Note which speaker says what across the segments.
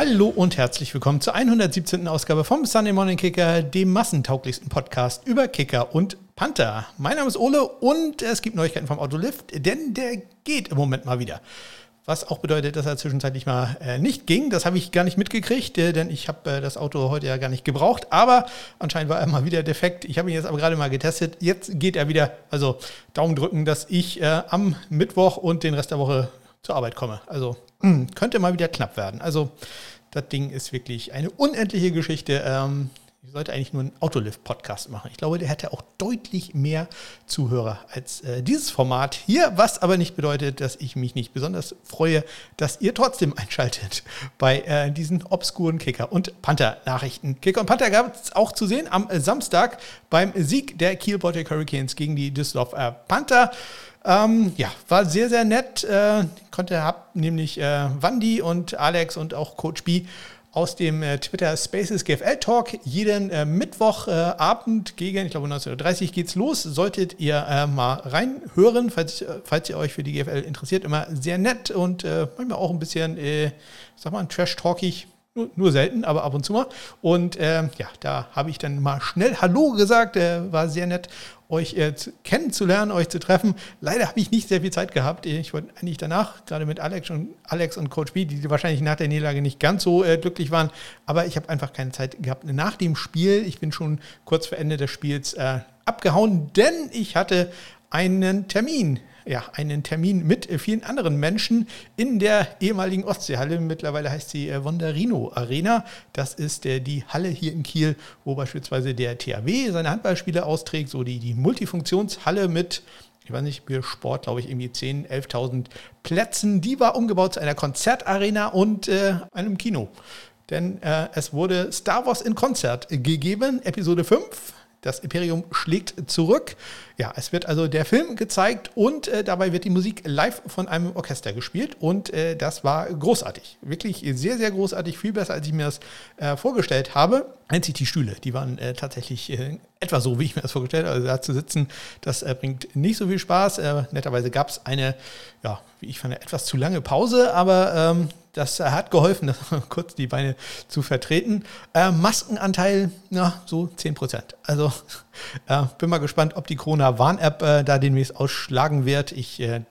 Speaker 1: Hallo und herzlich willkommen zur 117. Ausgabe vom Sunday Morning Kicker, dem massentauglichsten Podcast über Kicker und Panther. Mein Name ist Ole und es gibt Neuigkeiten vom Autolift, denn der geht im Moment mal wieder. Was auch bedeutet, dass er zwischenzeitlich mal äh, nicht ging. Das habe ich gar nicht mitgekriegt, äh, denn ich habe äh, das Auto heute ja gar nicht gebraucht. Aber anscheinend war er mal wieder defekt. Ich habe ihn jetzt aber gerade mal getestet. Jetzt geht er wieder. Also Daumen drücken, dass ich äh, am Mittwoch und den Rest der Woche zur Arbeit komme. Also könnte mal wieder knapp werden. Also das Ding ist wirklich eine unendliche Geschichte. Ähm, ich sollte eigentlich nur einen Autolift-Podcast machen. Ich glaube, der hätte auch deutlich mehr Zuhörer als äh, dieses Format hier, was aber nicht bedeutet, dass ich mich nicht besonders freue, dass ihr trotzdem einschaltet bei äh, diesen obskuren Kicker- und Panther-Nachrichten. Kicker und Panther gab es auch zu sehen am Samstag beim Sieg der Kiel Baltic Hurricanes gegen die Düsseldorf äh, Panther. Ähm, ja, war sehr, sehr nett. Äh, konnte, hab nämlich äh, Wandi und Alex und auch Coach B aus dem äh, Twitter Spaces GFL Talk jeden äh, Mittwochabend äh, gegen, ich glaube 19.30 Uhr geht's los. Solltet ihr äh, mal reinhören, falls, falls ihr euch für die GFL interessiert. Immer sehr nett und äh, manchmal auch ein bisschen, äh, sag mal, trash-talkig. Nur, nur, selten, aber ab und zu mal. Und ja, da habe ich dann mal schnell Hallo gesagt. war sehr nett euch äh, kennenzulernen, euch zu treffen. Leider habe ich nicht sehr viel Zeit gehabt. Ich wollte eigentlich danach, gerade mit Alex und, Alex und Coach B, die wahrscheinlich nach der Niederlage nicht ganz so äh, glücklich waren, aber ich habe einfach keine Zeit gehabt. Nach dem Spiel, ich bin schon kurz vor Ende des Spiels äh, abgehauen, denn ich hatte einen Termin ja, einen Termin mit vielen anderen Menschen in der ehemaligen Ostseehalle. Mittlerweile heißt sie äh, Wonderino Arena. Das ist äh, die Halle hier in Kiel, wo beispielsweise der THW seine Handballspiele austrägt, so die, die Multifunktionshalle mit ich weiß nicht, für Sport, glaube ich, irgendwie 10.000, 11.000 Plätzen. Die war umgebaut zu einer Konzertarena und äh, einem Kino. Denn äh, es wurde Star Wars in Konzert gegeben, Episode 5. Das Imperium schlägt zurück. Ja, es wird also der Film gezeigt und äh, dabei wird die Musik live von einem Orchester gespielt und äh, das war großartig. Wirklich sehr, sehr großartig, viel besser, als ich mir das äh, vorgestellt habe. Einzig die Stühle, die waren äh, tatsächlich äh, etwa so, wie ich mir das vorgestellt habe. Also da zu sitzen, das äh, bringt nicht so viel Spaß. netterweise gab es eine, ja, wie ich fand, etwas zu lange Pause, aber ähm, das hat geholfen, kurz die Beine zu vertreten. Äh, Maskenanteil, na, so 10 Prozent. Also äh, bin mal gespannt, ob die Corona-Warn-App äh, da demnächst ausschlagen wird. Ich äh,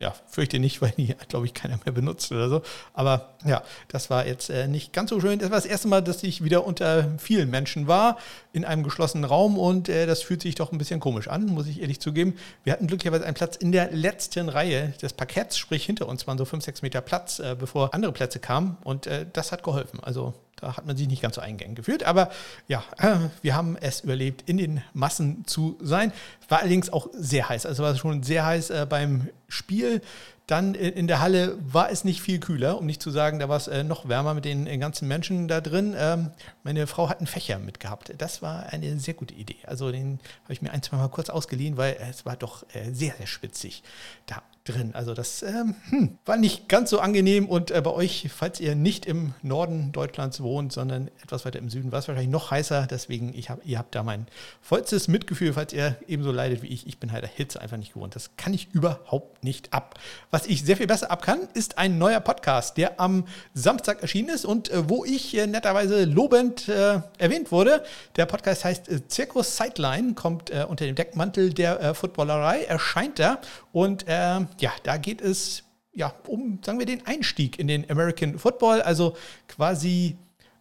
Speaker 1: ja, fürchte nicht, weil die, glaube ich, keiner mehr benutzt oder so. Aber ja, das war jetzt äh, nicht ganz so schön. Das war das erste Mal, dass ich wieder unter vielen Menschen war, in einem geschlossenen Raum und äh, das fühlt sich doch ein bisschen komisch an, muss ich ehrlich zugeben. Wir hatten glücklicherweise einen Platz in der letzten Reihe des Parketts, sprich hinter uns waren so fünf, sechs Meter Platz, äh, bevor andere Plätze kamen und äh, das hat geholfen. Also da hat man sich nicht ganz so eingängig gefühlt. Aber ja, äh, wir haben es überlebt, in den Massen zu sein. War allerdings auch sehr heiß. Also war es schon sehr heiß äh, beim Spiel. Dann in der Halle war es nicht viel kühler, um nicht zu sagen, da war es äh, noch wärmer mit den ganzen Menschen da drin. Ähm, meine Frau hat einen Fächer mitgehabt. Das war eine sehr gute Idee. Also den habe ich mir ein, zwei Mal kurz ausgeliehen, weil es war doch sehr, sehr spitzig da drin. Also das ähm, hm, war nicht ganz so angenehm und äh, bei euch, falls ihr nicht im Norden Deutschlands wohnt, sondern etwas weiter im Süden, war es wahrscheinlich noch heißer. Deswegen, hab, ihr habt da mein vollstes Mitgefühl, falls ihr ebenso leidet wie ich. Ich bin halt der Hitze einfach nicht gewohnt. Das kann ich überhaupt nicht ab. Was ich sehr viel besser ab kann, ist ein neuer Podcast, der am Samstag erschienen ist und äh, wo ich äh, netterweise lobend äh, erwähnt wurde. Der Podcast heißt äh, Circus Sideline, kommt äh, unter dem Deckmantel der Footballerei, erscheint da und ähm, ja, da geht es ja um, sagen wir, den Einstieg in den American Football, also quasi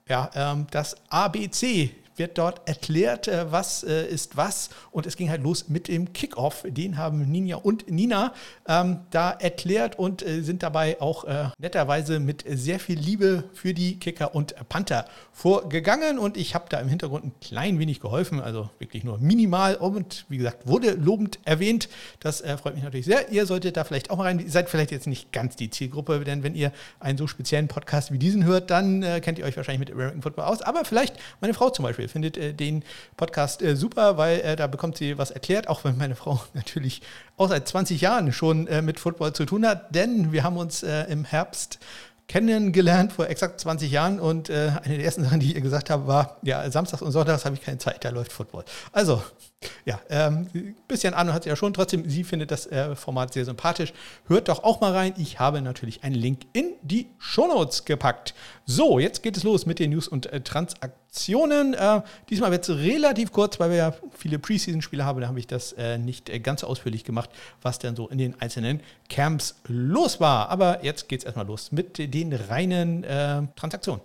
Speaker 1: ja, ähm, das ABC wird dort erklärt, äh, was äh, ist was. Und es ging halt los mit dem Kickoff. Den haben Ninja und Nina ähm, da erklärt und äh, sind dabei auch äh, netterweise mit sehr viel Liebe für die Kicker und Panther vorgegangen. Und ich habe da im Hintergrund ein klein wenig geholfen, also wirklich nur minimal. Und wie gesagt, wurde lobend erwähnt. Das äh, freut mich natürlich sehr. Ihr solltet da vielleicht auch mal rein. Ihr seid vielleicht jetzt nicht ganz die Zielgruppe, denn wenn ihr einen so speziellen Podcast wie diesen hört, dann äh, kennt ihr euch wahrscheinlich mit American Football aus. Aber vielleicht meine Frau zum Beispiel findet äh, den Podcast äh, super, weil äh, da bekommt sie was erklärt, auch wenn meine Frau natürlich auch seit 20 Jahren schon äh, mit Football zu tun hat, denn wir haben uns äh, im Herbst kennengelernt vor exakt 20 Jahren und äh, eine der ersten Sachen, die ich ihr gesagt habe, war, ja, samstags und sonntags habe ich keine Zeit, da läuft Football. Also, ja, ähm, ein bisschen Ahnung hat sie ja schon. Trotzdem, sie findet das äh, Format sehr sympathisch. Hört doch auch mal rein. Ich habe natürlich einen Link in die Shownotes gepackt. So, jetzt geht es los mit den News und äh, Transaktionen. Äh, diesmal wird es relativ kurz, weil wir ja viele Preseason-Spiele haben. Da habe ich das äh, nicht äh, ganz ausführlich gemacht, was denn so in den einzelnen Camps los war. Aber jetzt geht es erstmal los mit den reinen äh, Transaktionen.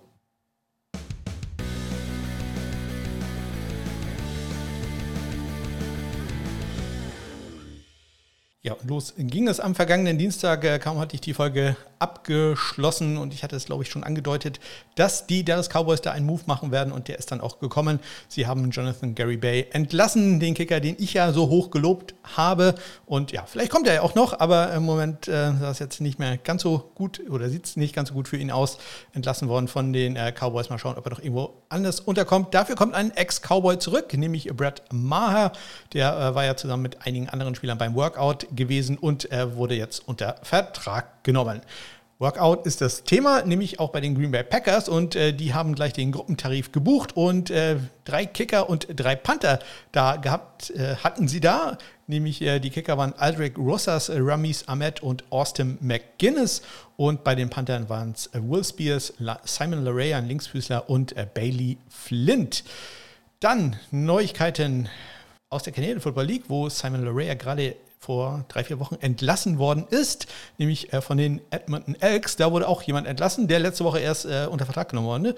Speaker 1: Ja, und los ging es am vergangenen Dienstag. Äh, kaum hatte ich die Folge abgeschlossen und ich hatte es, glaube ich, schon angedeutet, dass die Dallas Cowboys da einen Move machen werden und der ist dann auch gekommen. Sie haben Jonathan Gary Bay entlassen, den Kicker, den ich ja so hoch gelobt habe. Und ja, vielleicht kommt er ja auch noch, aber im Moment äh, sah es jetzt nicht mehr ganz so gut oder sieht es nicht ganz so gut für ihn aus. Entlassen worden von den äh, Cowboys. Mal schauen, ob er doch irgendwo anders unterkommt. Dafür kommt ein Ex-Cowboy zurück, nämlich Brad Maher. Der äh, war ja zusammen mit einigen anderen Spielern beim Workout gewesen und er wurde jetzt unter Vertrag genommen. Workout ist das Thema, nämlich auch bei den Green Bay Packers und äh, die haben gleich den Gruppentarif gebucht und äh, drei Kicker und drei Panther da gehabt äh, hatten sie da, nämlich äh, die Kicker waren Aldrich Rosas, äh, Ramis Ahmed und Austin McGuinness und bei den Panthern waren es äh, Will Spears, La Simon Larray, ein Linksfüßler und Bailey Flint. Dann Neuigkeiten aus der Canadian Football League, wo Simon Larray gerade vor drei, vier Wochen entlassen worden ist, nämlich äh, von den Edmonton Elks. Da wurde auch jemand entlassen, der letzte Woche erst äh, unter Vertrag genommen wurde.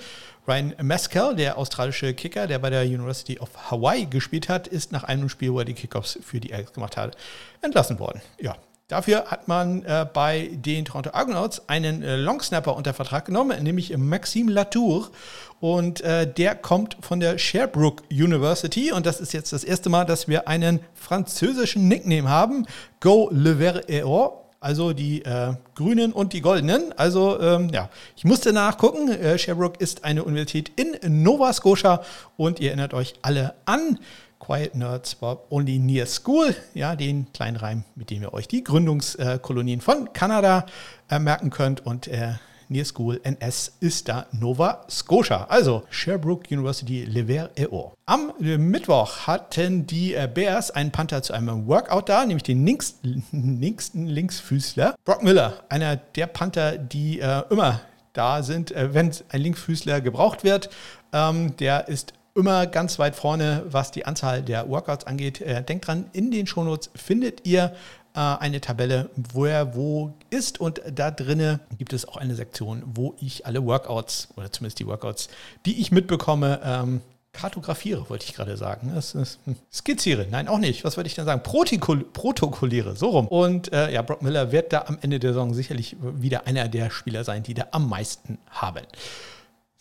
Speaker 1: Ryan Mescal, der australische Kicker, der bei der University of Hawaii gespielt hat, ist nach einem Spiel, wo er die Kickoffs für die Elks gemacht hat, entlassen worden. Ja, Dafür hat man äh, bei den Toronto Argonauts einen äh, Longsnapper unter Vertrag genommen, nämlich Maxime Latour. Und äh, der kommt von der Sherbrooke University. Und das ist jetzt das erste Mal, dass wir einen französischen Nickname haben. Go le vert et or. Also die äh, Grünen und die Goldenen. Also ähm, ja, ich musste nachgucken. Äh, Sherbrooke ist eine Universität in Nova Scotia. Und ihr erinnert euch alle an Quiet Nerds for Only Near School, ja, den kleinen Reim, mit dem ihr euch die Gründungskolonien von Kanada merken könnt. Und äh, Near School NS ist da Nova Scotia. Also Sherbrooke University Lever EO. Am äh, Mittwoch hatten die äh, Bears einen Panther zu einem Workout da, nämlich den linksten Linksfüßler. Brock Miller, einer der Panther, die äh, immer da sind, äh, wenn ein Linksfüßler gebraucht wird. Ähm, der ist immer ganz weit vorne, was die Anzahl der Workouts angeht. Äh, denkt dran, in den Shownotes findet ihr äh, eine Tabelle, wo er wo ist und da drinne gibt es auch eine Sektion, wo ich alle Workouts oder zumindest die Workouts, die ich mitbekomme, ähm, kartografiere, wollte ich gerade sagen. Das ist, hm, skizziere, nein, auch nicht. Was wollte ich denn sagen? Protikol protokolliere, so rum. Und äh, ja, Brock Miller wird da am Ende der Saison sicherlich wieder einer der Spieler sein, die da am meisten haben.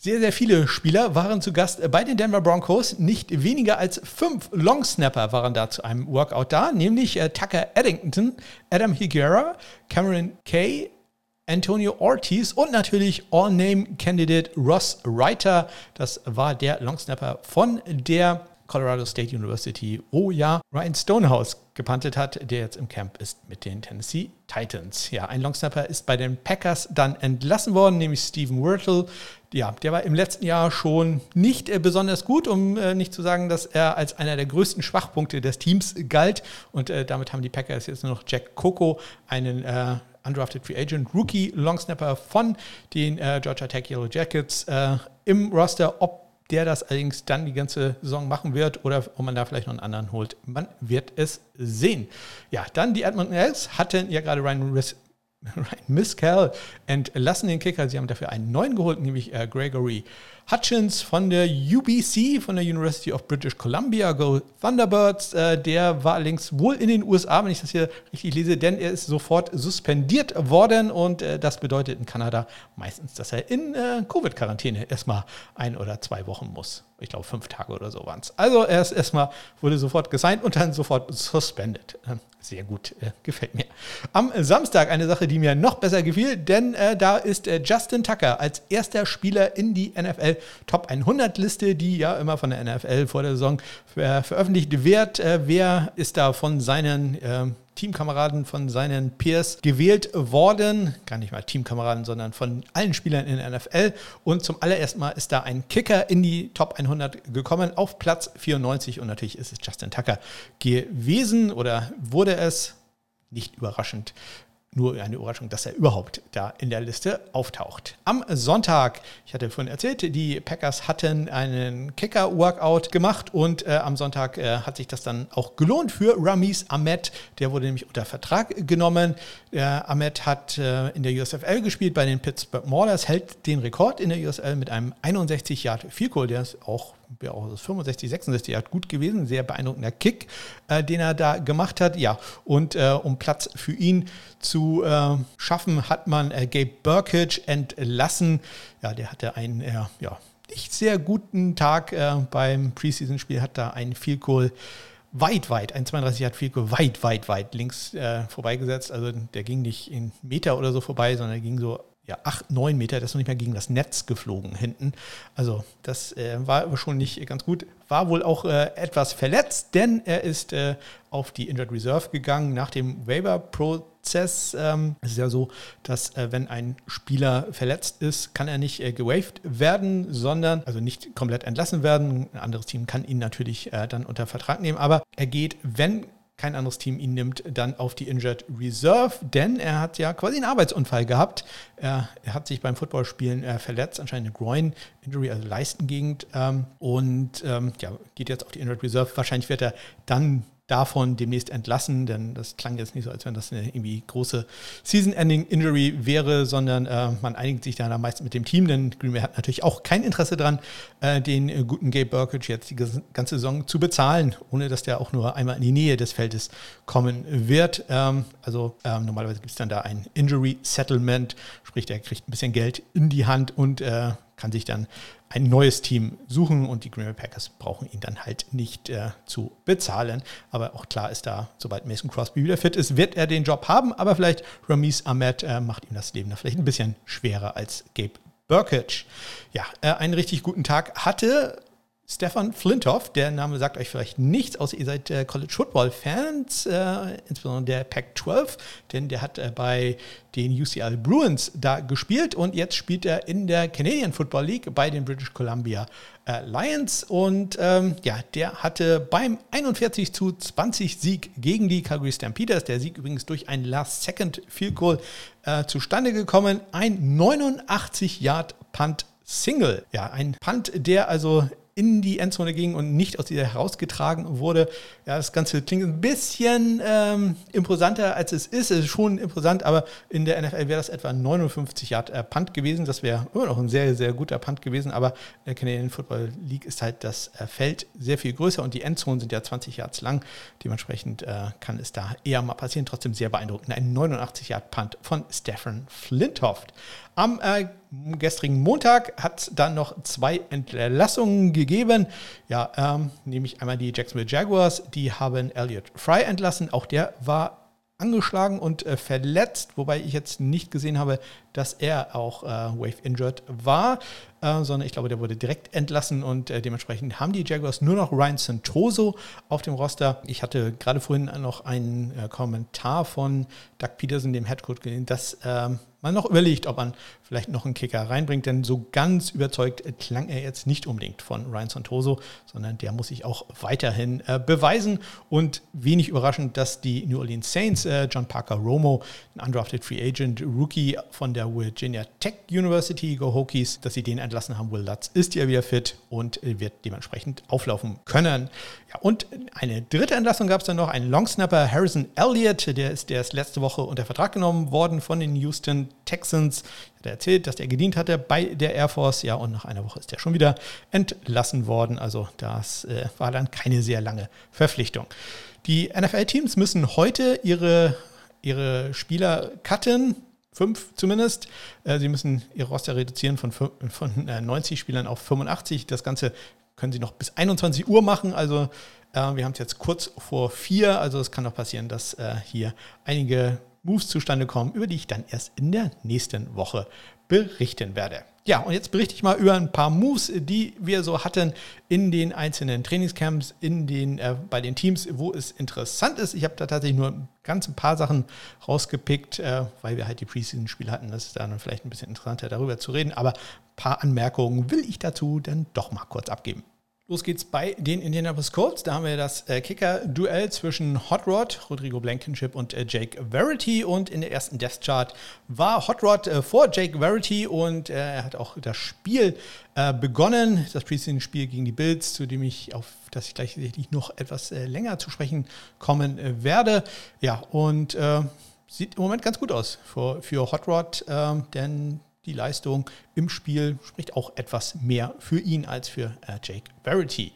Speaker 1: Sehr, sehr viele Spieler waren zu Gast bei den Denver Broncos. Nicht weniger als fünf Longsnapper waren da zu einem Workout da, nämlich äh, Tucker Eddington, Adam Higuera, Cameron Kay, Antonio Ortiz und natürlich All-Name-Candidate Ross Reiter. Das war der Longsnapper von der Colorado State University, wo ja Ryan Stonehouse gepantet hat, der jetzt im Camp ist mit den Tennessee Titans. Ja, ein Longsnapper ist bei den Packers dann entlassen worden, nämlich Steven Wirtle. Ja, der war im letzten Jahr schon nicht äh, besonders gut, um äh, nicht zu sagen, dass er als einer der größten Schwachpunkte des Teams galt. Und äh, damit haben die Packers jetzt nur noch Jack Coco, einen äh, undrafted Free Agent Rookie Longsnapper von den äh, Georgia Tech Yellow Jackets äh, im Roster. Ob der das allerdings dann die ganze Saison machen wird oder ob man da vielleicht noch einen anderen holt. Man wird es sehen. Ja, dann die Edmonton Elks hatten ja gerade Ryan Ryan Miscal entlassen den Kicker. Sie haben dafür einen neuen geholt, nämlich äh, Gregory Hutchins von der UBC, von der University of British Columbia, Go Thunderbirds. Äh, der war allerdings wohl in den USA, wenn ich das hier richtig lese, denn er ist sofort suspendiert worden und äh, das bedeutet in Kanada meistens, dass er in äh, Covid-Quarantäne erstmal ein oder zwei Wochen muss. Ich glaube, fünf Tage oder so waren es. Also er ist erstmal, wurde sofort gesigned und dann sofort suspended. Ähm, sehr gut, gefällt mir. Am Samstag eine Sache, die mir noch besser gefiel, denn da ist Justin Tucker als erster Spieler in die NFL Top 100 Liste, die ja immer von der NFL vor der Saison ver veröffentlicht wird. Äh, wer ist da von seinen ähm, Teamkameraden von seinen Peers gewählt worden. Gar nicht mal Teamkameraden, sondern von allen Spielern in der NFL. Und zum allerersten Mal ist da ein Kicker in die Top 100 gekommen auf Platz 94. Und natürlich ist es Justin Tucker gewesen oder wurde es. Nicht überraschend nur eine Überraschung, dass er überhaupt da in der Liste auftaucht. Am Sonntag, ich hatte vorhin erzählt, die Packers hatten einen Kicker-Workout gemacht und äh, am Sonntag äh, hat sich das dann auch gelohnt für Ramis Ahmed. Der wurde nämlich unter Vertrag genommen. Der Ahmed hat äh, in der USFL gespielt bei den Pittsburgh Maulers, hält den Rekord in der USL mit einem 61 Yard Goal. Der ist auch ja, auch 65, 66 Yard gut gewesen. Sehr beeindruckender Kick, äh, den er da gemacht hat. Ja, und äh, um Platz für ihn zu äh, schaffen, hat man äh, Gabe Burkage entlassen. Ja, der hatte einen äh, ja, nicht sehr guten Tag äh, beim Preseason-Spiel, hat da einen Field Goal weit, weit, ein 32 hat Goal weit, weit, weit links äh, vorbeigesetzt. Also der ging nicht in Meter oder so vorbei, sondern ging so ja, acht, neun Meter, das ist noch nicht mehr gegen das Netz geflogen hinten. Also das äh, war schon nicht ganz gut. War wohl auch äh, etwas verletzt, denn er ist äh, auf die Injured Reserve gegangen nach dem Waiver-Prozess. Ähm, es ist ja so, dass äh, wenn ein Spieler verletzt ist, kann er nicht äh, gewaved werden, sondern, also nicht komplett entlassen werden. Ein anderes Team kann ihn natürlich äh, dann unter Vertrag nehmen, aber er geht, wenn kein anderes Team ihn nimmt, dann auf die Injured Reserve, denn er hat ja quasi einen Arbeitsunfall gehabt. Er, er hat sich beim Footballspielen äh, verletzt, anscheinend eine Groin-Injury, also Leistengegend, ähm, und ähm, ja, geht jetzt auf die Injured Reserve. Wahrscheinlich wird er dann davon demnächst entlassen, denn das klang jetzt nicht so, als wenn das eine irgendwie große Season-Ending-Injury wäre, sondern äh, man einigt sich dann am meisten mit dem Team, denn Green Bay hat natürlich auch kein Interesse daran, äh, den äh, guten Gabe Burkage jetzt die ganze Saison zu bezahlen, ohne dass der auch nur einmal in die Nähe des Feldes kommen wird. Ähm, also ähm, normalerweise gibt es dann da ein Injury Settlement, sprich, der kriegt ein bisschen Geld in die Hand und äh, kann sich dann ein neues Team suchen und die Green Bay Packers brauchen ihn dann halt nicht äh, zu bezahlen. Aber auch klar ist da, sobald Mason Crosby wieder fit ist, wird er den Job haben. Aber vielleicht Ramis Ahmed äh, macht ihm das Leben da vielleicht ein bisschen schwerer als Gabe Burkage. Ja, äh, einen richtig guten Tag hatte Stefan Flintoff, der Name sagt euch vielleicht nichts, außer ihr seid äh, College Football Fans, äh, insbesondere der Pac-12, denn der hat äh, bei den UCL Bruins da gespielt und jetzt spielt er in der Canadian Football League bei den British Columbia äh, Lions und ähm, ja, der hatte beim 41 zu 20 Sieg gegen die Calgary Stampeders, der Sieg übrigens durch ein Last Second Field Goal äh, zustande gekommen, ein 89 Yard Punt Single. Ja, ein Punt, der also in die Endzone ging und nicht aus dieser herausgetragen wurde. Ja, das Ganze klingt ein bisschen ähm, imposanter, als es ist. Es ist schon imposant, aber in der NFL wäre das etwa 59 Yard äh, Punt gewesen. Das wäre immer noch ein sehr, sehr guter Punt gewesen, aber in der Canadian Football League ist halt das äh, Feld sehr viel größer und die Endzonen sind ja 20 Yards lang. Dementsprechend äh, kann es da eher mal passieren. Trotzdem sehr beeindruckend. Ein 89 Yard Punt von Stefan Flintoft. Am äh, gestrigen Montag hat es dann noch zwei Entlassungen gegeben. Ja, ähm, nämlich einmal die Jacksonville Jaguars, die haben Elliot Fry entlassen. Auch der war angeschlagen und äh, verletzt, wobei ich jetzt nicht gesehen habe, dass er auch äh, Wave Injured war, äh, sondern ich glaube, der wurde direkt entlassen und äh, dementsprechend haben die Jaguars nur noch Ryan Santoso auf dem Roster. Ich hatte gerade vorhin noch einen äh, Kommentar von Doug Peterson, dem Headcoach, gesehen, dass ähm, man noch überlegt, ob man vielleicht noch einen Kicker reinbringt, denn so ganz überzeugt klang er jetzt nicht unbedingt von Ryan Santoso, sondern der muss sich auch weiterhin äh, beweisen. Und wenig überraschend, dass die New Orleans Saints äh, John Parker Romo, ein undrafted Free Agent Rookie von der Virginia Tech University, Go Hokies, dass sie den entlassen haben. Will Lutz ist ja wieder fit und wird dementsprechend auflaufen können. Ja, und eine dritte Entlassung gab es dann noch, ein Longsnapper Harrison Elliott, der ist, der ist letzte Woche unter Vertrag genommen worden von den Houston Texans. Hat er erzählt, dass er gedient hatte bei der Air Force. Ja, und nach einer Woche ist er schon wieder entlassen worden. Also das äh, war dann keine sehr lange Verpflichtung. Die NFL-Teams müssen heute ihre, ihre Spieler cutten fünf zumindest. Äh, sie müssen ihre Roster reduzieren von, von 90 äh, Spielern auf 85. Das Ganze können Sie noch bis 21 Uhr machen. Also äh, wir haben es jetzt kurz vor vier. Also es kann noch passieren, dass hier einige Moves zustande kommen, über die ich dann erst in der nächsten Woche berichten werde. Ja, und jetzt berichte ich mal über ein paar Moves, die wir so hatten in den einzelnen Trainingscamps, in den, äh, bei den Teams, wo es interessant ist. Ich habe da tatsächlich nur ganz ein paar Sachen rausgepickt, äh, weil wir halt die Preseason-Spiele hatten. Das ist dann vielleicht ein bisschen interessanter, darüber zu reden. Aber ein paar Anmerkungen will ich dazu dann doch mal kurz abgeben. Los geht's bei den Indianapolis Colts. Da haben wir das äh, Kicker-Duell zwischen Hot Rod, Rodrigo Blankenship und äh, Jake Verity. Und in der ersten Death Chart war Hot Rod äh, vor Jake Verity und äh, er hat auch das Spiel äh, begonnen. Das Preseason-Spiel gegen die Bills, zu dem ich auf das ich gleich noch etwas äh, länger zu sprechen kommen werde. Ja, und sieht im Moment ganz gut aus für, für Hot Rod, ähm, denn die Leistung im Spiel spricht auch etwas mehr für ihn als für äh, Jake Verity.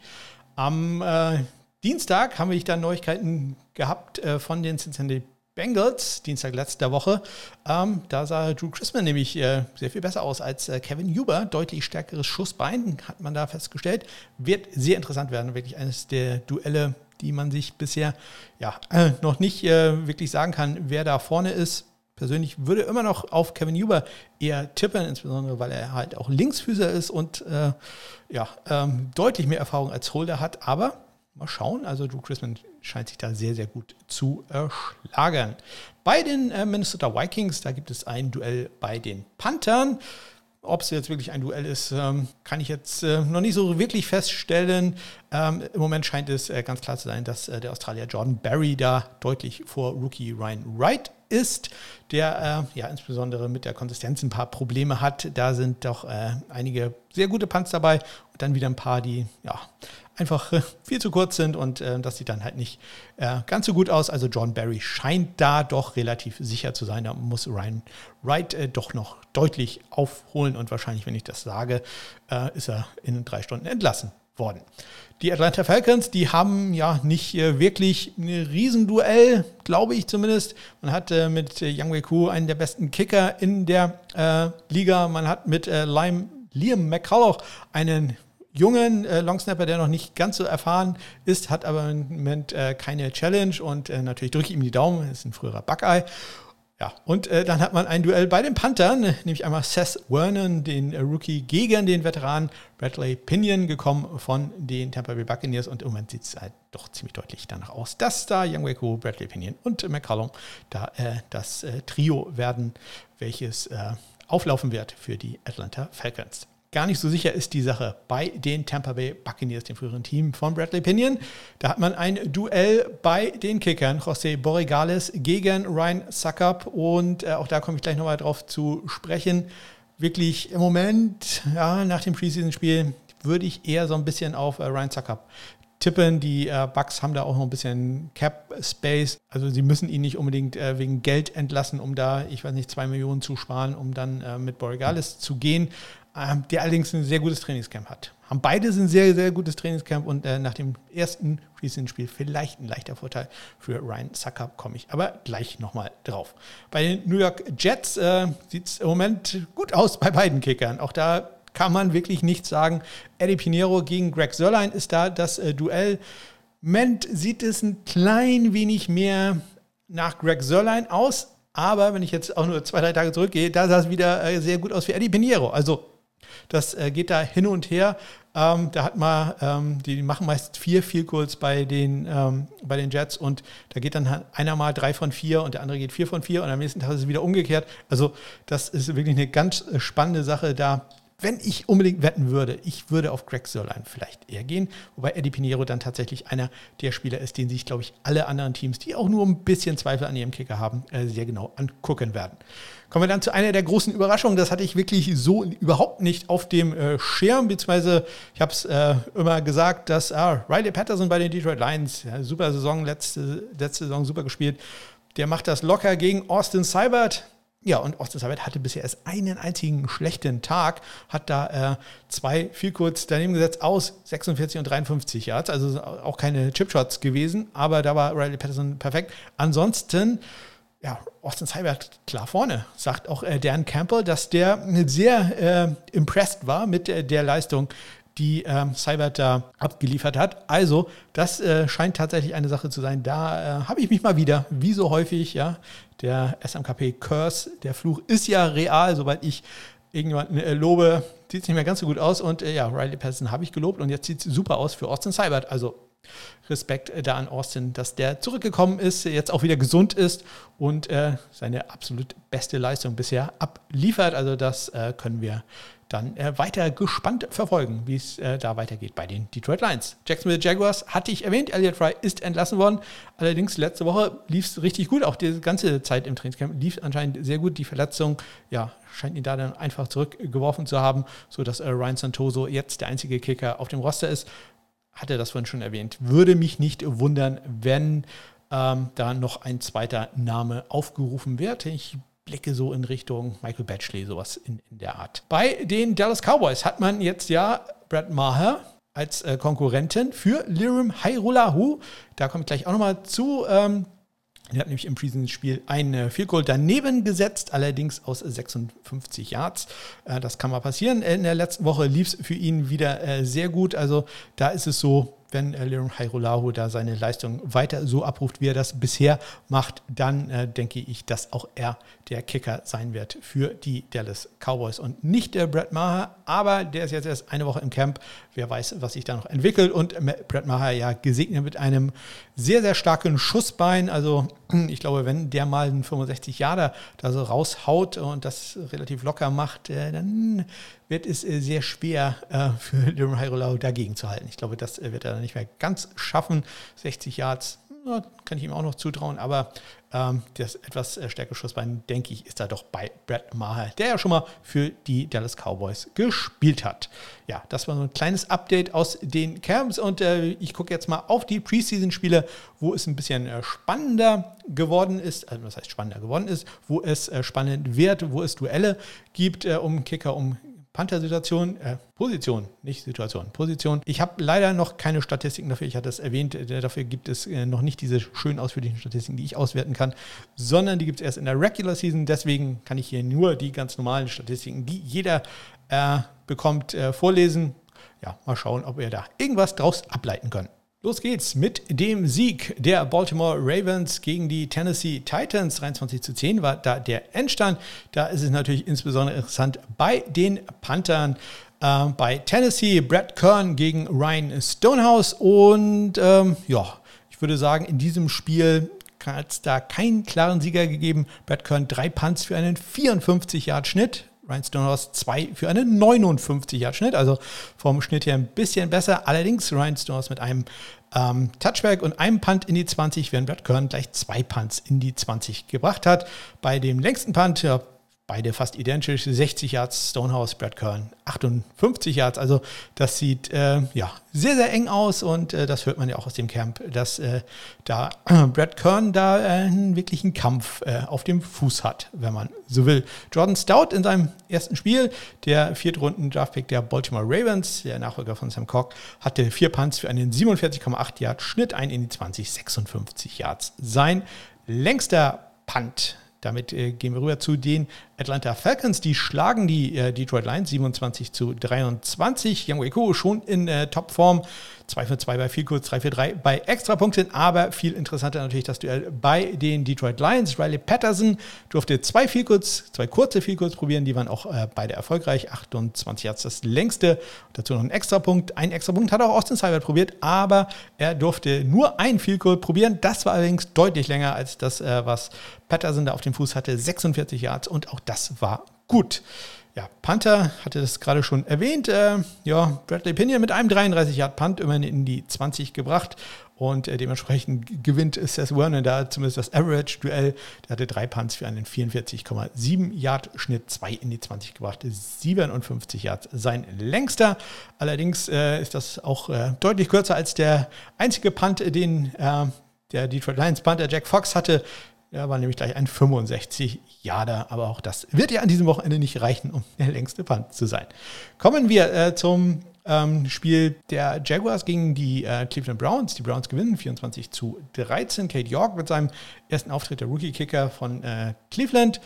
Speaker 1: Am äh, Dienstag haben wir dann Neuigkeiten gehabt äh, von den Cincinnati Bengals, Dienstag letzter Woche. Ähm, da sah Drew Chrisman nämlich äh, sehr viel besser aus als äh, Kevin Huber. Deutlich stärkeres Schussbein, hat man da festgestellt. Wird sehr interessant werden. Wirklich eines der Duelle, die man sich bisher ja, äh, noch nicht äh, wirklich sagen kann, wer da vorne ist persönlich würde immer noch auf Kevin Huber eher tippen, insbesondere weil er halt auch Linksfüßer ist und äh, ja, ähm, deutlich mehr Erfahrung als Holder hat. Aber mal schauen, also Drew Chrisman scheint sich da sehr, sehr gut zu erschlagen. Bei den äh, Minnesota Vikings, da gibt es ein Duell bei den Panthern. Ob es jetzt wirklich ein Duell ist, ähm, kann ich jetzt äh, noch nicht so wirklich feststellen. Ähm, Im Moment scheint es äh, ganz klar zu sein, dass äh, der Australier Jordan Barry da deutlich vor Rookie Ryan Wright ist, der äh, ja insbesondere mit der Konsistenz ein paar Probleme hat. Da sind doch äh, einige sehr gute Punts dabei und dann wieder ein paar, die ja einfach äh, viel zu kurz sind und äh, das sieht dann halt nicht äh, ganz so gut aus. Also John Barry scheint da doch relativ sicher zu sein. Da muss Ryan Wright äh, doch noch deutlich aufholen und wahrscheinlich, wenn ich das sage, ist er in drei Stunden entlassen worden. Die Atlanta Falcons, die haben ja nicht äh, wirklich ein Riesenduell, glaube ich zumindest. Man hat äh, mit äh, Young Wei einen der besten Kicker in der äh, Liga. Man hat mit äh, Lime, Liam McCullough einen jungen äh, Longsnapper, der noch nicht ganz so erfahren ist, hat aber im Moment keine Challenge und natürlich drücke ich ihm die Daumen, ist ein früherer Buckeye. Ja, und äh, dann hat man ein Duell bei den Panthern, nämlich einmal Seth Vernon, den äh, Rookie, gegen den Veteran Bradley Pinion, gekommen von den Tampa Bay Buccaneers. Und im Moment sieht es halt doch ziemlich deutlich danach aus, dass da Young Waco, Bradley Pinion und McCollum da äh, das äh, Trio werden, welches äh, auflaufen wird für die Atlanta Falcons. Gar nicht so sicher ist die Sache bei den Tampa Bay Buccaneers, dem früheren Team von Bradley Pinion. Da hat man ein Duell bei den Kickern, José Borregales gegen Ryan Suckup. Und äh, auch da komme ich gleich nochmal drauf zu sprechen. Wirklich im Moment, ja, nach dem Preseason-Spiel, würde ich eher so ein bisschen auf äh, Ryan Suckup tippen. Die äh, Bucks haben da auch noch ein bisschen Cap Space. Also sie müssen ihn nicht unbedingt äh, wegen Geld entlassen, um da, ich weiß nicht, zwei Millionen zu sparen, um dann äh, mit Borregales zu gehen der allerdings ein sehr gutes Trainingscamp hat. Haben beide ein sehr, sehr gutes Trainingscamp und äh, nach dem ersten Preseason-Spiel vielleicht ein leichter Vorteil für Ryan Sucker, komme ich aber gleich nochmal drauf. Bei den New York Jets äh, sieht es im Moment gut aus bei beiden Kickern. Auch da kann man wirklich nichts sagen. Eddie Pinheiro gegen Greg Sörlein ist da das äh, Duell. Im Moment sieht es ein klein wenig mehr nach Greg Sörlein aus, aber wenn ich jetzt auch nur zwei, drei Tage zurückgehe, da sah es wieder äh, sehr gut aus für Eddie Pinheiro. Also das äh, geht da hin und her. Ähm, da hat man, ähm, die machen meist vier Field Goals bei den, ähm, bei den Jets und da geht dann einer mal drei von vier und der andere geht vier von vier und am nächsten Tag ist es wieder umgekehrt. Also das ist wirklich eine ganz äh, spannende Sache da wenn ich unbedingt wetten würde, ich würde auf Greg Sörlein vielleicht eher gehen, wobei Eddie Pinheiro dann tatsächlich einer der Spieler ist, den sich, glaube ich, alle anderen Teams, die auch nur ein bisschen Zweifel an ihrem Kicker haben, äh, sehr genau angucken werden. Kommen wir dann zu einer der großen Überraschungen. Das hatte ich wirklich so überhaupt nicht auf dem äh, Schirm, beziehungsweise ich habe es äh, immer gesagt, dass ah, Riley Patterson bei den Detroit Lions, ja, super Saison, letzte, letzte Saison super gespielt, der macht das locker gegen Austin Seibert. Ja, und Austin Seibert hatte bisher erst einen einzigen schlechten Tag, hat da äh, zwei viel kurz daneben gesetzt aus 46 und 53 Yards, also auch keine Chipshots gewesen, aber da war Riley Patterson perfekt. Ansonsten, ja, Austin Seibert klar vorne, sagt auch äh, Dan Campbell, dass der sehr äh, impressed war mit äh, der Leistung, die ähm, Seibert da abgeliefert hat. Also, das äh, scheint tatsächlich eine Sache zu sein. Da äh, habe ich mich mal wieder, wie so häufig, ja, der SMKP Curse, der Fluch ist ja real, soweit ich irgendjemanden äh, lobe, sieht es nicht mehr ganz so gut aus. Und äh, ja, Riley Patterson habe ich gelobt und jetzt sieht es super aus für Austin Seibert. Also Respekt äh, da an Austin, dass der zurückgekommen ist, jetzt auch wieder gesund ist und äh, seine absolut beste Leistung bisher abliefert. Also das äh, können wir dann äh, weiter gespannt verfolgen, wie es äh, da weitergeht bei den Detroit Lions. Jacksonville Jaguars hatte ich erwähnt, Elliot Fry ist entlassen worden. Allerdings letzte Woche lief es richtig gut, auch die ganze Zeit im Trainingscamp lief anscheinend sehr gut. Die Verletzung, ja, scheint ihn da dann einfach zurückgeworfen zu haben, sodass äh, Ryan Santoso jetzt der einzige Kicker auf dem Roster ist. Hatte das vorhin schon erwähnt. Würde mich nicht wundern, wenn ähm, da noch ein zweiter Name aufgerufen wird. Ich blicke so in Richtung Michael Batchley, sowas in, in der Art. Bei den Dallas Cowboys hat man jetzt ja Brad Maher als äh, Konkurrenten für Lirim Hairulahu. Da komme ich gleich auch nochmal zu. Ähm, er hat nämlich im Preseason-Spiel ein äh, Field Goal daneben gesetzt, allerdings aus 56 Yards. Äh, das kann mal passieren. In der letzten Woche lief es für ihn wieder äh, sehr gut. Also da ist es so, wenn äh, Lirum Hairolahu da seine Leistung weiter so abruft, wie er das bisher macht, dann äh, denke ich, dass auch er der Kicker sein wird für die Dallas Cowboys und nicht der Brett Maher, aber der ist jetzt erst eine Woche im Camp. Wer weiß, was sich da noch entwickelt und Brett Maher ja gesegnet mit einem sehr, sehr starken Schussbein. Also ich glaube, wenn der mal einen 65 Jahre da so raushaut und das relativ locker macht, äh, dann wird es äh, sehr schwer äh, für Lirum Hairolau dagegen zu halten. Ich glaube, das wird er nicht mehr ganz schaffen. 60 Yards kann ich ihm auch noch zutrauen, aber ähm, das etwas äh, stärkere Schussbein, denke ich, ist da doch bei Brad Maher, der ja schon mal für die Dallas Cowboys gespielt hat. Ja, das war so ein kleines Update aus den Camps und äh, ich gucke jetzt mal auf die Preseason-Spiele, wo es ein bisschen äh, spannender geworden ist, also was heißt spannender geworden ist, wo es äh, spannend wird, wo es Duelle gibt äh, um Kicker, um Panther-Situation, äh, Position, nicht Situation, Position. Ich habe leider noch keine Statistiken dafür, ich hatte es erwähnt, äh, dafür gibt es äh, noch nicht diese schön ausführlichen Statistiken, die ich auswerten kann, sondern die gibt es erst in der Regular Season. Deswegen kann ich hier nur die ganz normalen Statistiken, die jeder äh, bekommt, äh, vorlesen. Ja, mal schauen, ob wir da irgendwas draus ableiten können. Los geht's mit dem Sieg der Baltimore Ravens gegen die Tennessee Titans. 23 zu 10 war da der Endstand. Da ist es natürlich insbesondere interessant bei den Panthern. Äh, bei Tennessee Brad Kern gegen Ryan Stonehouse. Und ähm, ja, ich würde sagen, in diesem Spiel hat es da keinen klaren Sieger gegeben. Brad Kern drei Punts für einen 54-Yard-Schnitt. Ryan Stonehouse 2 für einen 59 Yard Schnitt, also vom Schnitt her ein bisschen besser. Allerdings Ryan Stonehouse mit einem ähm, Touchback und einem Punt in die 20, während Brad Kern gleich zwei Punts in die 20 gebracht hat. Bei dem längsten Punt, ja, beide fast identisch, 60 Yards Stonehouse, Brad Kern 58 Yards. Also das sieht äh, ja sehr, sehr eng aus und äh, das hört man ja auch aus dem Camp, dass äh, da Brad Kern da äh, einen wirklichen Kampf äh, auf dem Fuß hat, wenn man so will. Jordan Stout in seinem ersten Spiel, der viertrunden Draftpick der Baltimore Ravens, der Nachfolger von Sam Cock, hatte vier Punts für einen 47,8 Yard Schnitt, ein in die 20, 56 Yards. Sein längster Punt damit äh, gehen wir rüber zu den Atlanta Falcons. Die schlagen die äh, Detroit Lions 27 zu 23. Young Wei schon in äh, Topform. 2 für 2 bei viel kurz, 3 für 3 bei Extrapunkten. Aber viel interessanter natürlich das Duell bei den Detroit Lions. Riley Patterson durfte zwei viel kurz, zwei kurze viel kurz probieren. Die waren auch äh, beide erfolgreich. 28 Yards das längste. Dazu noch ein Extrapunkt. Ein Extrapunkt hat auch Austin Seibert probiert, aber er durfte nur ein viel kurz probieren. Das war allerdings deutlich länger als das, äh, was Patterson da auf dem Fuß hatte. 46 Yards und auch das war gut. Ja, Panther hatte das gerade schon erwähnt. Äh, ja, Bradley Pinion mit einem 33 Yard Punt immerhin in die 20 gebracht und äh, dementsprechend gewinnt Seth Vernon da zumindest das Average-Duell. Der hatte drei Punts für einen 44,7 Yard Schnitt, zwei in die 20 gebracht, 57 Yards sein längster. Allerdings äh, ist das auch äh, deutlich kürzer als der einzige Punt, den äh, der Detroit Lions Panther Jack Fox hatte. Ja, war nämlich gleich ein 65 Jahre, aber auch das wird ja an diesem Wochenende nicht reichen, um der längste Punt zu sein. Kommen wir äh, zum ähm, Spiel der Jaguars gegen die äh, Cleveland Browns. Die Browns gewinnen 24 zu 13. Kate York mit seinem ersten Auftritt der Rookie-Kicker von äh, Cleveland.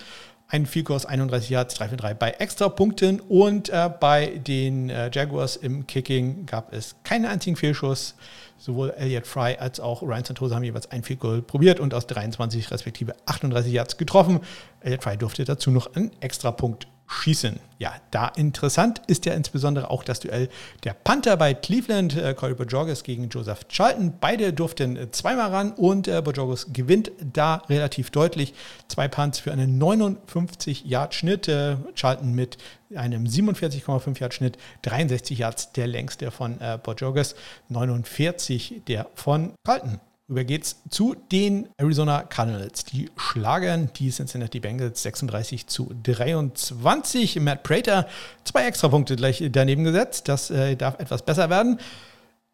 Speaker 1: Ein Vielkurs 31 Yards, 3 für 3 bei Extrapunkten und äh, bei den äh, Jaguars im Kicking gab es keinen einzigen Fehlschuss. Sowohl Elliott Fry als auch Ryan Santosa haben jeweils ein Field Goal probiert und aus 23 respektive 38 Yards getroffen. Elliott Fry durfte dazu noch einen Extrapunkt schießen. Ja, da interessant ist ja insbesondere auch das Duell der Panther bei Cleveland, äh, Corey Bojorges gegen Joseph Charlton. Beide durften äh, zweimal ran und äh, Bojorges gewinnt da relativ deutlich. Zwei Punts für einen 59-Yard-Schnitt. Äh, Charlton mit einem 47,5 Yard Schnitt, 63 Yards der längste von äh, Bojorges, 49 der von Carlton. Rüber geht's zu den Arizona Cardinals. Die schlagen die Cincinnati Bengals 36 zu 23. Matt Prater zwei Extrapunkte gleich daneben gesetzt. Das äh, darf etwas besser werden.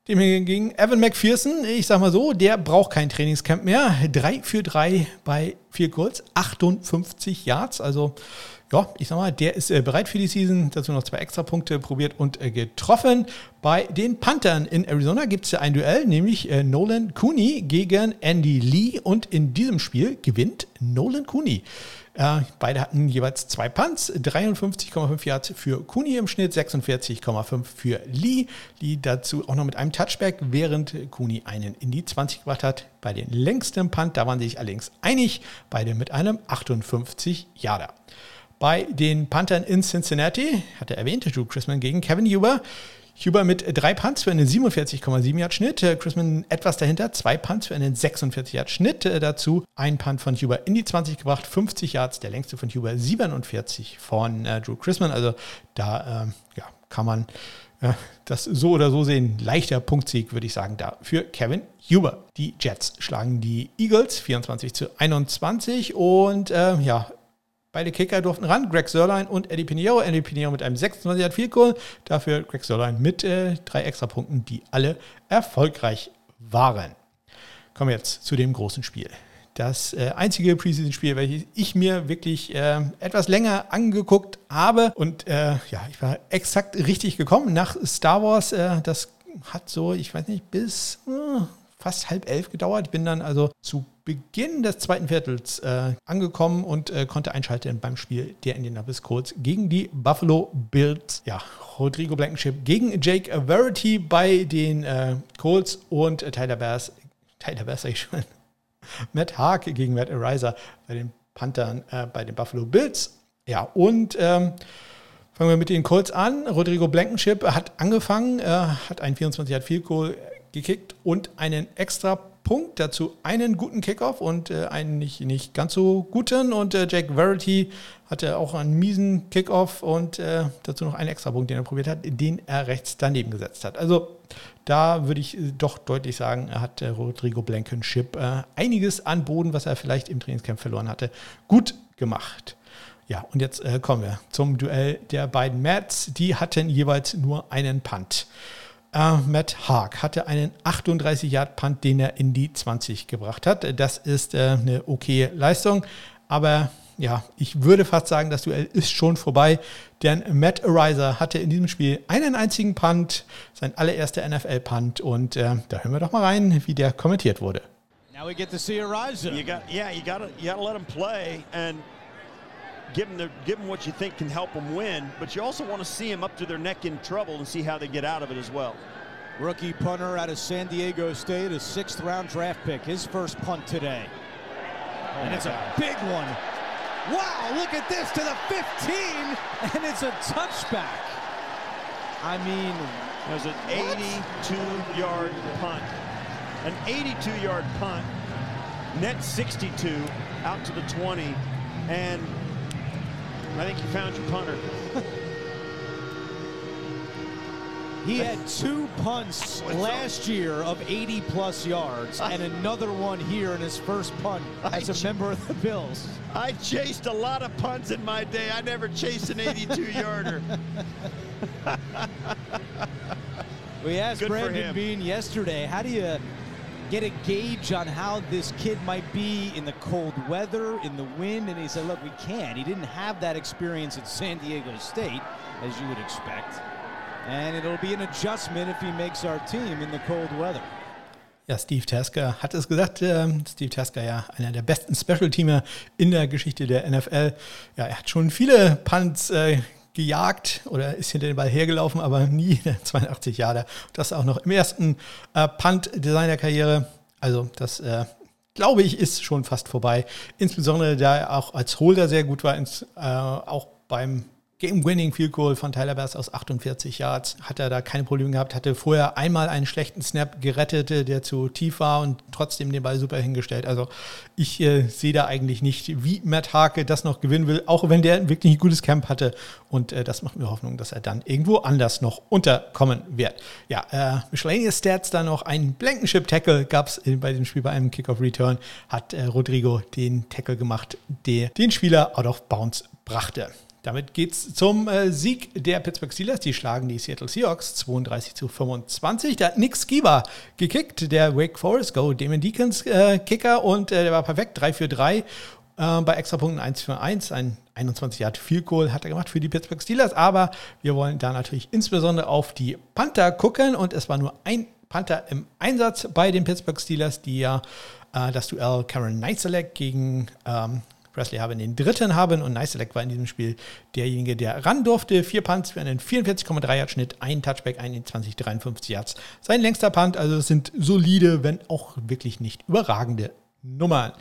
Speaker 1: Dem hingegen Evan McPherson, ich sag mal so, der braucht kein Trainingscamp mehr. 3 für 3 bei 4 Goals, 58 Yards. Also ja, ich sag mal, der ist äh, bereit für die Season. Dazu noch zwei extra Punkte probiert und äh, getroffen. Bei den Panthern in Arizona gibt es ja ein Duell, nämlich äh, Nolan Cooney gegen Andy Lee. Und in diesem Spiel gewinnt Nolan Cooney. Äh, beide hatten jeweils zwei Punts, 53,5 Yards für Cooney im Schnitt, 46,5 für Lee. Lee dazu auch noch mit einem Touchback, während Cooney einen in die 20 gebracht hat. Bei den längsten Punt, da waren sie sich allerdings einig, beide mit einem 58 Yarder. Bei den Panthern in Cincinnati, hat er erwähnt, Drew Chrisman gegen Kevin Huber. Huber mit drei Punts für einen 47,7 Yard Schnitt. Äh, Chrisman etwas dahinter, zwei Punts für einen 46 Yard Schnitt. Äh, dazu ein Punt von Huber in die 20 gebracht, 50 Yards, der längste von Huber, 47 von äh, Drew Chrisman. Also da ähm, ja, kann man äh, das so oder so sehen. Leichter Punktsieg, würde ich sagen, da für Kevin Huber. Die Jets schlagen die Eagles 24 zu 21 und äh, ja, Beide Kicker durften ran, Greg Sörlein und Eddie Pinheiro. Eddie Pinheiro mit einem 26 hat viel Goal, dafür Greg Sörlein mit äh, drei Extrapunkten, die alle erfolgreich waren. Kommen wir jetzt zu dem großen Spiel. Das äh, einzige Preseason-Spiel, welches ich mir wirklich äh, etwas länger angeguckt habe. Und äh, ja, ich war exakt richtig gekommen nach Star Wars. Äh, das hat so, ich weiß nicht, bis äh, fast halb elf gedauert. Ich bin dann also zu Beginn des zweiten Viertels äh, angekommen und äh, konnte einschalten beim Spiel der Indianapolis Colts gegen die Buffalo Bills. Ja, Rodrigo Blankenship gegen Jake Verity bei den äh, Colts und äh, Tyler Bass, Tyler Bass sag ich schon, Matt Haag gegen Matt Ariza bei den Panthern, äh, bei den Buffalo Bills. Ja, und ähm, fangen wir mit den Colts an. Rodrigo Blankenship hat angefangen, hat ein 24 Yard Field Goal gekickt und einen extra Punkt, dazu einen guten Kickoff und äh, einen nicht, nicht ganz so guten. Und äh, Jack Verity hatte auch einen miesen Kickoff und äh, dazu noch einen extra Punkt, den er probiert hat, den er rechts daneben gesetzt hat. Also da würde ich äh, doch deutlich sagen, er hat äh, Rodrigo Blankenship äh, einiges an Boden, was er vielleicht im Trainingscamp verloren hatte, gut gemacht. Ja, und jetzt kommen wir zum Duell der beiden Mats. Die hatten jeweils nur einen Punt. Uh, Matt Haag hatte einen 38-Yard-Punt, den er in die 20 gebracht hat. Das ist äh, eine okay Leistung, aber ja, ich würde fast sagen, das Duell ist schon vorbei, denn Matt Ariser hatte in diesem Spiel einen einzigen Punt, sein allererster NFL-Punt und äh, da hören wir doch mal rein, wie der kommentiert wurde. Now we get to see Ariza. You got, yeah, you got you got to let him play and give them, the, give them what you think can help them win, but you also want to see them up to their neck in trouble and see how they get out of it as well. Rookie punter out of San Diego State, a sixth round draft pick, his first punt today. Oh and it's God. a big one. Wow, look at this to the 15, and it's a touchback. I mean, there's an 82 yard punt. An 82 yard punt, net 62 out to the 20, and I think you found your punter. he had two punts last year of 80 plus yards and another one here in his first punt as a member of the Bills. I chased a lot of punts in my day. I never chased an 82 yarder. we asked Good Brandon Bean yesterday, how do you get a gauge on how this kid might be in the cold weather, in the wind, and he said, look, we can't. He didn't have that experience at San Diego State, as you would expect. And it'll be an adjustment if he makes our team in the cold weather. Ja, Steve Tasker hat es gesagt. Äh, Steve Tasker ja einer der besten Special-Teamer in der Geschichte der NFL. Ja, er hat schon viele Punts äh, gejagt oder ist hinter den Ball hergelaufen, aber nie 82 Jahre. Das auch noch im ersten äh, Punt seiner Karriere. Also das äh, glaube ich ist schon fast vorbei. Insbesondere da er auch als Holder sehr gut war, ins, äh, auch beim Game-Winning Field Goal von Tyler Bass aus 48 Yards. Hat er da keine Probleme gehabt, hatte vorher einmal einen schlechten Snap gerettet, der zu tief war und trotzdem den Ball super hingestellt. Also ich äh, sehe da eigentlich nicht, wie Matt Hake das noch gewinnen will, auch wenn der wirklich ein gutes Camp hatte. Und äh, das macht mir Hoffnung, dass er dann irgendwo anders noch unterkommen wird. Ja, äh, Miscellaneous Stats da noch. Ein Blankenship Tackle gab es bei dem Spiel bei einem Kickoff Return. Hat äh, Rodrigo den Tackle gemacht, der den Spieler out of bounds brachte. Damit geht es zum äh, Sieg der Pittsburgh Steelers. Die schlagen die Seattle Seahawks 32 zu 25. Da hat Nick Skiba gekickt, der Wake Forest Go Damon Deacons äh, Kicker und äh, der war perfekt, 3 für 3 äh, bei Extrapunkten 1 für 1. Ein 21 Yard Field Goal hat er gemacht für die Pittsburgh Steelers, aber wir wollen da natürlich insbesondere auf die Panther gucken und es war nur ein Panther im Einsatz bei den Pittsburgh Steelers, die ja äh, das Duell Karen Neitzelek gegen ähm, Presley haben den dritten haben und Nicelek war in diesem Spiel derjenige, der ran durfte. Vier Punts für einen 44,3 Yard Schnitt, ein Touchback, ein in 20, 53 Yards. Sein längster Punt, also es sind solide, wenn auch wirklich nicht überragende Nummern.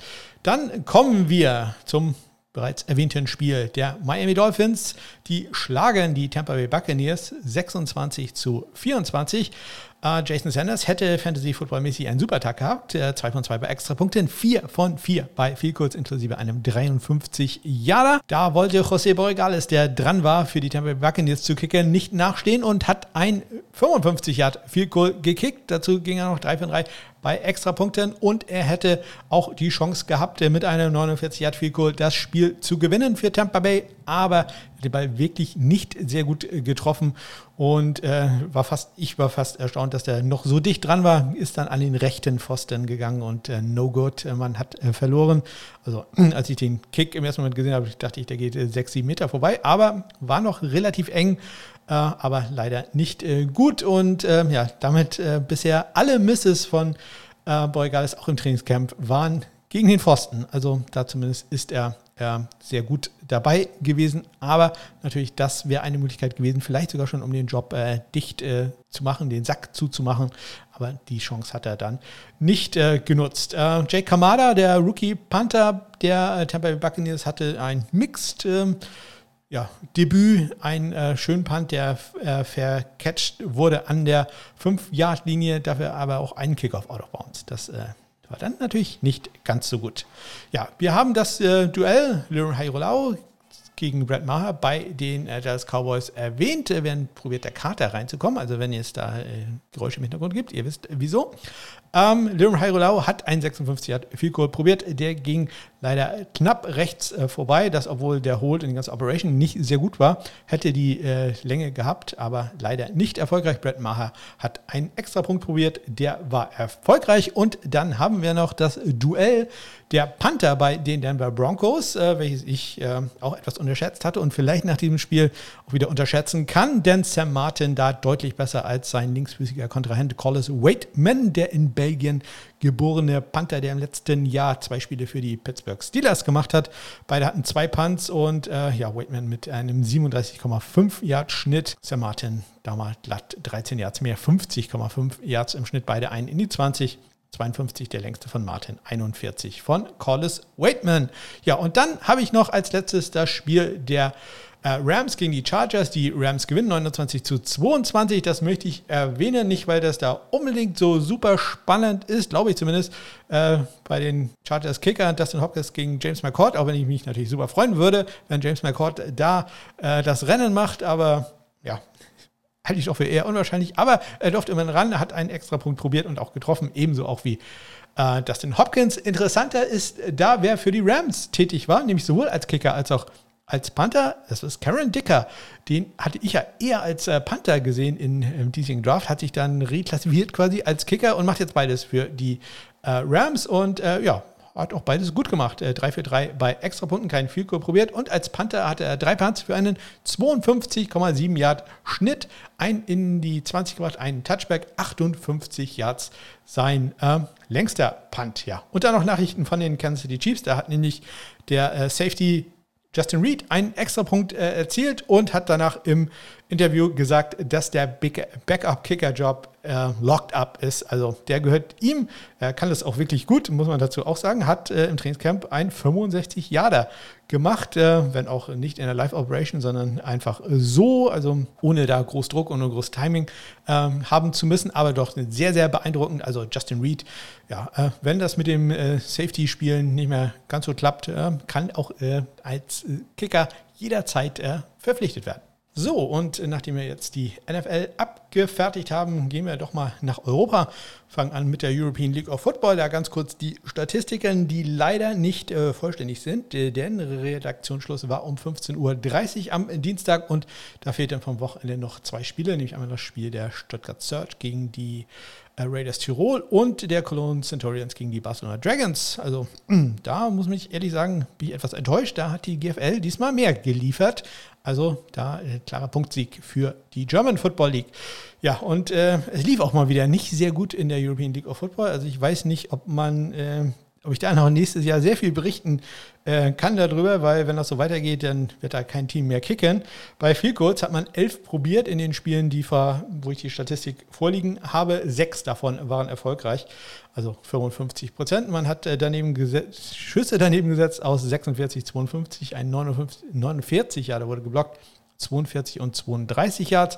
Speaker 1: Dann kommen wir zum bereits erwähnten Spiel der Miami Dolphins. Die schlagen die Tampa Bay Buccaneers 26 zu 24. Uh, Jason Sanders hätte Fantasy Football mäßig einen super Tag gehabt. 2 äh, von 2 bei Extrapunkten, 4 von 4 bei viel kurz inklusive einem 53 Jahre. Da wollte José Borregales, der dran war, für die Tampa Bay Buccaneers zu kicken, nicht nachstehen und hat ein 55 Yard viel Goal gekickt. Dazu ging er noch 3 von 3 bei Extrapunkten und er hätte auch die Chance gehabt, mit einem 49 Yard Field Goal das Spiel zu gewinnen für Tampa Bay, aber den Ball wirklich nicht sehr gut getroffen und äh, war fast, ich war fast erstaunt, dass der noch so dicht dran war, ist dann an den rechten Pfosten gegangen und äh, no good, man hat äh, verloren. Also als ich den Kick im ersten Moment gesehen habe, dachte ich, der geht äh, sechs, sieben Meter vorbei, aber war noch relativ eng, äh, aber leider nicht äh, gut und ja, damit bisher alle Misses von äh, Borregales auch im Trainingscamp waren gegen den Pfosten. Also da zumindest ist er äh, sehr gut dabei gewesen. Aber natürlich, das wäre eine Möglichkeit gewesen, vielleicht sogar schon, um den Job äh, dicht äh, zu machen, den Sack zuzumachen. Aber die Chance hat er dann nicht äh, genutzt. Äh, Jake Kamada, der Rookie Panther der Tampa Bay Buccaneers, hatte ein Mixed ähm, ja, Debüt, ein äh, schön Punt, der äh, vercatcht wurde an der 5-Yard-Linie, dafür aber auch einen Kickoff out of bounds. Das äh, war dann natürlich nicht ganz so gut. Ja, wir haben das äh, Duell Leroy Hairolau gegen Brad Maher bei den äh, Dallas Cowboys erwähnt. Werden probiert, der Kater reinzukommen. Also wenn es da äh, Geräusche im Hintergrund gibt, ihr wisst wieso. Ähm, Lirum Hairolau hat einen 56 Yard Field Goal probiert. Der ging leider knapp rechts äh, vorbei, das obwohl der Hold in der ganzen Operation nicht sehr gut war, hätte die äh, Länge gehabt, aber leider nicht erfolgreich. Brett Maher hat einen extra Punkt probiert, der war erfolgreich und dann haben wir noch das Duell der Panther bei den Denver Broncos, äh, welches ich äh, auch etwas unterschätzt hatte und vielleicht nach diesem Spiel auch wieder unterschätzen kann, denn Sam Martin da deutlich besser als sein linksfüßiger Kontrahent Collis Waitman, der in Belgien geborene Panther, der im letzten Jahr zwei Spiele für die Pittsburgh Steelers gemacht hat. Beide hatten zwei Punts und äh, ja, Waitman mit einem 37,5 Yard Schnitt. Sam Martin damals glatt 13 Yards mehr, 50,5 Yards im Schnitt, beide einen in die 20. 52 der längste von Martin, 41 von Collis Waitman. Ja, und dann habe ich noch als letztes das Spiel der Rams gegen die Chargers. Die Rams gewinnen 29 zu 22. Das möchte ich erwähnen, nicht weil das da unbedingt so super spannend ist, glaube ich zumindest, äh, bei den Chargers Kicker Dustin Hopkins gegen James McCord, auch wenn ich mich natürlich super freuen würde, wenn James McCord da äh, das Rennen macht, aber ja, halte ich auch für eher unwahrscheinlich, aber er durfte immerhin ran, hat einen extra Punkt probiert und auch getroffen, ebenso auch wie äh, Dustin Hopkins. Interessanter ist da, wer für die Rams tätig war, nämlich sowohl als Kicker als auch als Panther, das ist Karen Dicker. Den hatte ich ja eher als äh, Panther gesehen in, im diesjährigen Draft, hat sich dann reklassifiziert quasi als Kicker und macht jetzt beides für die äh, Rams und äh, ja, hat auch beides gut gemacht. Äh, 3 für 3 bei Extrapunkten, keinen Field Goal probiert. Und als Panther hatte er drei Punts für einen 52,7 Yard Schnitt. Ein in die 20 gemacht, einen Touchback, 58 Yards sein äh, längster Punt. Ja. Und dann noch Nachrichten von den Kansas City Chiefs. Da hat nämlich der äh, Safety Justin Reed einen Extrapunkt äh, erzielt und hat danach im Interview gesagt, dass der Backup-Kicker-Job äh, locked up ist. Also der gehört ihm. Er kann das auch wirklich gut, muss man dazu auch sagen. Hat äh, im Trainingscamp ein 65 Jahre gemacht, äh, wenn auch nicht in der Live-Operation, sondern einfach so, also ohne da groß Druck und groß Timing ähm, haben zu müssen, aber doch sehr, sehr beeindruckend. Also Justin Reed, ja, äh, wenn das mit dem äh, Safety-Spielen nicht mehr ganz so klappt, äh, kann auch als Kicker jederzeit verpflichtet werden. So, und nachdem wir jetzt die NFL abgefertigt haben, gehen wir doch mal nach Europa. Fangen an mit der European League of Football. Da ganz kurz die Statistiken, die leider nicht äh, vollständig sind, denn Redaktionsschluss war um 15.30 Uhr am Dienstag und da fehlten vom Wochenende noch zwei Spiele, nämlich einmal das Spiel der Stuttgart Search gegen die Raiders Tirol und der Cologne Centurions gegen die Barcelona Dragons. Also da muss ich ehrlich sagen, bin ich etwas enttäuscht. Da hat die GFL diesmal mehr geliefert. Also da äh, klarer Punktsieg für die German Football League. Ja, und äh, es lief auch mal wieder nicht sehr gut in der European League of Football. Also ich weiß nicht, ob man äh, ob ich da noch nächstes Jahr sehr viel berichten äh, kann darüber, weil wenn das so weitergeht, dann wird da kein Team mehr kicken. Bei Goals hat man elf probiert in den Spielen, die vor, wo ich die Statistik vorliegen habe. Sechs davon waren erfolgreich, also 55 Prozent. Man hat äh, daneben Schüsse daneben gesetzt aus 46, 52, ein 59, 49 Jahre wurde geblockt, 42 und 32 Yards.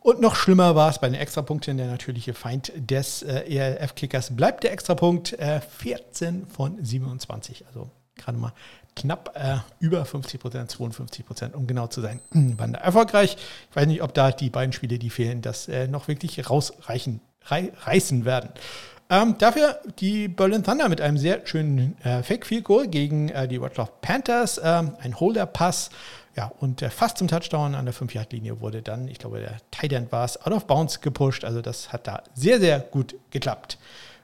Speaker 1: Und noch schlimmer war es bei den Extrapunkten. Der natürliche Feind des äh, ELF-Kickers bleibt der Extrapunkt. Äh, 14 von 27. Also gerade mal knapp äh, über 50 Prozent, 52 Prozent, um genau zu sein. Waren da erfolgreich. Ich weiß nicht, ob da die beiden Spiele, die fehlen, das äh, noch wirklich rausreichen, rei reißen werden. Ähm, dafür die Berlin Thunder mit einem sehr schönen äh, Fake-Field-Goal gegen äh, die Wroclaw Panthers. Ähm, ein Holder-Pass ja, und äh, fast zum Touchdown an der 5-Yard-Linie wurde dann, ich glaube, der Tight war es, out of bounds gepusht. Also das hat da sehr, sehr gut geklappt.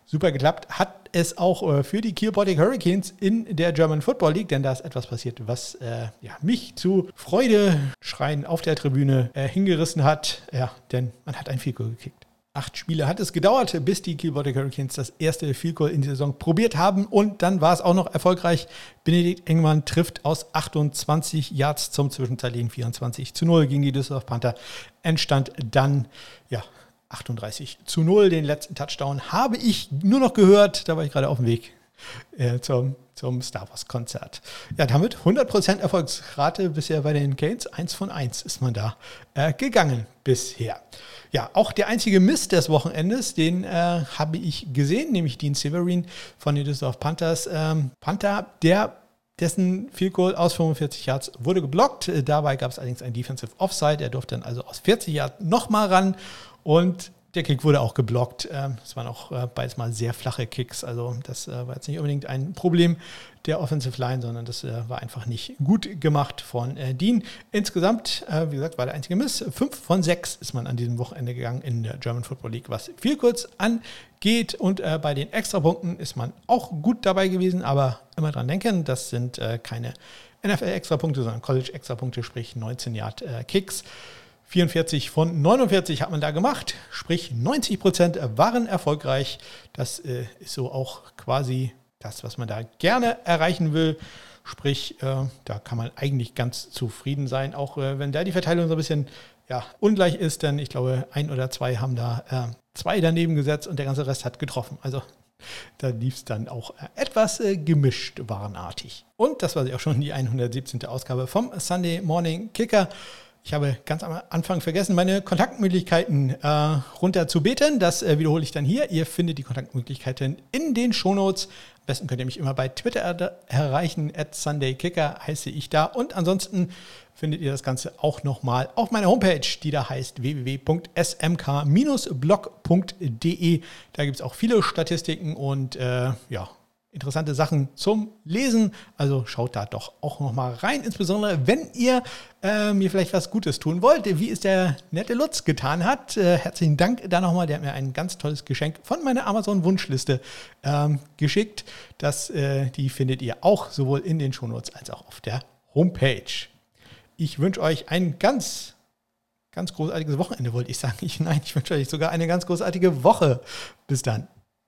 Speaker 1: Super geklappt hat es auch äh, für die Kiel Baltic Hurricanes in der German Football League, denn da ist etwas passiert, was äh, ja, mich zu Freude schreien auf der Tribüne äh, hingerissen hat. Ja, denn man hat ein Field gekickt. Acht Spiele hat es gedauert, bis die Kiel Baltic Hurricanes das erste Field Goal in der Saison probiert haben und dann war es auch noch erfolgreich. Benedikt Engmann trifft aus 28 Yards zum zwischenzeitlichen 24 zu 0 gegen die Düsseldorf Panther. Entstand dann, ja, 38 zu 0. Den letzten Touchdown habe ich nur noch gehört, da war ich gerade auf dem Weg äh, zum, zum Star Wars Konzert. Ja, damit 100% Erfolgsrate bisher bei den Canes. Eins von eins ist man da äh, gegangen bisher. Ja, auch der einzige Mist des Wochenendes, den äh, habe ich gesehen, nämlich Dean Severin von den Düsseldorf Panthers. Ähm, Panther, der dessen Field Goal aus 45 Yards wurde geblockt. Äh, dabei gab es allerdings ein Defensive Offside. Er durfte dann also aus 40 Yards nochmal ran und der Kick wurde auch geblockt. Ähm, es waren auch äh, beides mal sehr flache Kicks. Also das äh, war jetzt nicht unbedingt ein Problem der Offensive Line, sondern das äh, war einfach nicht gut gemacht von Dean. Insgesamt, wie gesagt, war der einzige Miss. Fünf von sechs ist man an diesem Wochenende gegangen in der German Football League, was viel kurz angeht. Und bei den Extrapunkten ist man auch gut dabei gewesen, aber immer dran denken, das sind keine NFL-Extrapunkte, sondern College-Extrapunkte, sprich 19 Yard Kicks. 44 von 49 hat man da gemacht, sprich 90 Prozent waren erfolgreich. Das äh, ist so auch quasi das, was man da gerne erreichen will. Sprich, äh, da kann man eigentlich ganz zufrieden sein, auch äh, wenn da die Verteilung so ein bisschen ja, ungleich ist, denn ich glaube, ein oder zwei haben da äh, zwei daneben gesetzt und der ganze Rest hat getroffen. Also da lief es dann auch äh, etwas äh, gemischt warenartig. Und das war auch schon die 117. Ausgabe vom Sunday Morning Kicker. Ich habe ganz am Anfang vergessen, meine Kontaktmöglichkeiten äh, runter. Das äh, wiederhole ich dann hier. Ihr findet die Kontaktmöglichkeiten in den Shownotes. Am besten könnt ihr mich immer bei Twitter erreichen. At SundayKicker heiße ich da. Und ansonsten findet ihr das Ganze auch nochmal auf meiner Homepage, die da heißt www.smk-blog.de. Da gibt es auch viele Statistiken und äh, ja, interessante Sachen zum Lesen. Also schaut da doch auch nochmal rein. Insbesondere, wenn ihr äh, mir vielleicht was Gutes tun wollt, wie es der nette Lutz getan hat. Äh, herzlichen Dank da nochmal. Der hat mir ein ganz tolles Geschenk von meiner Amazon-Wunschliste ähm, geschickt. Das, äh, die findet ihr auch sowohl in den Shownotes als auch auf der Homepage. Ich wünsche euch ein ganz ganz großartiges Wochenende, wollte ich sagen. Ich, nein, ich wünsche euch sogar eine ganz großartige Woche. Bis dann.